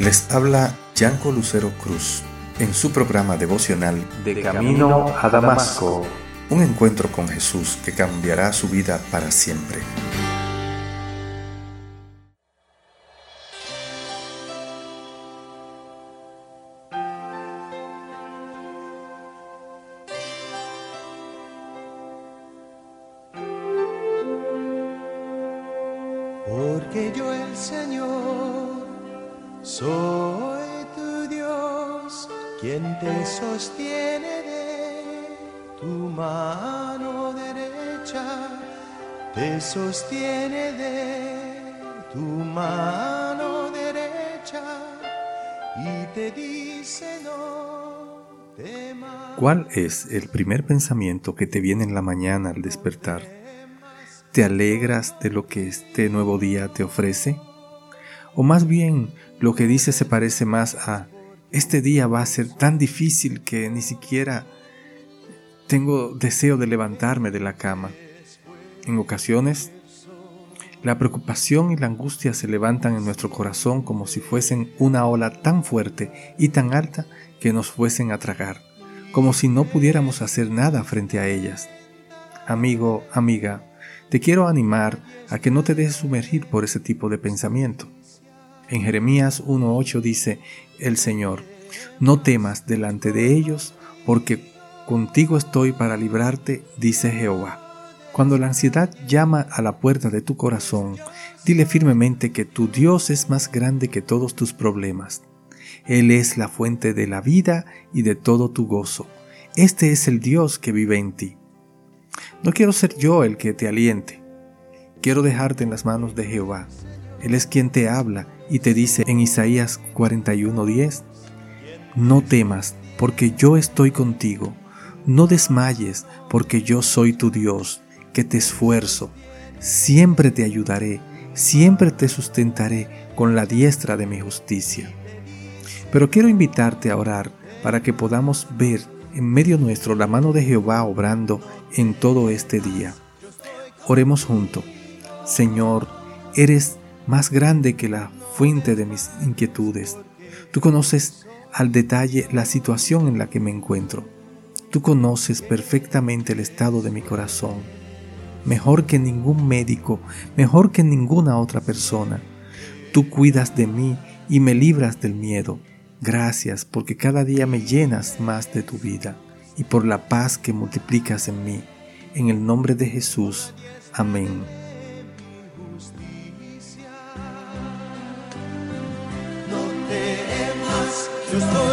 Les habla Yanko Lucero Cruz en su programa devocional De Camino a Damasco, un encuentro con Jesús que cambiará su vida para siempre. Porque yo el Señor soy tu Dios, quien te sostiene de tu mano derecha, te sostiene de tu mano derecha y te dice no temas. ¿Cuál es el primer pensamiento que te viene en la mañana al despertar? ¿Te alegras de lo que este nuevo día te ofrece? O más bien, lo que dice se parece más a, este día va a ser tan difícil que ni siquiera tengo deseo de levantarme de la cama. En ocasiones, la preocupación y la angustia se levantan en nuestro corazón como si fuesen una ola tan fuerte y tan alta que nos fuesen a tragar, como si no pudiéramos hacer nada frente a ellas. Amigo, amiga, te quiero animar a que no te dejes sumergir por ese tipo de pensamiento. En Jeremías 1.8 dice el Señor, no temas delante de ellos, porque contigo estoy para librarte, dice Jehová. Cuando la ansiedad llama a la puerta de tu corazón, dile firmemente que tu Dios es más grande que todos tus problemas. Él es la fuente de la vida y de todo tu gozo. Este es el Dios que vive en ti. No quiero ser yo el que te aliente. Quiero dejarte en las manos de Jehová. Él es quien te habla y te dice en Isaías 41:10, No temas, porque yo estoy contigo. No desmayes, porque yo soy tu Dios, que te esfuerzo. Siempre te ayudaré, siempre te sustentaré con la diestra de mi justicia. Pero quiero invitarte a orar para que podamos ver en medio nuestro la mano de Jehová obrando en todo este día. Oremos juntos. Señor, eres más grande que la fuente de mis inquietudes. Tú conoces al detalle la situación en la que me encuentro. Tú conoces perfectamente el estado de mi corazón, mejor que ningún médico, mejor que ninguna otra persona. Tú cuidas de mí y me libras del miedo. Gracias porque cada día me llenas más de tu vida y por la paz que multiplicas en mí. En el nombre de Jesús. Amén. Temas,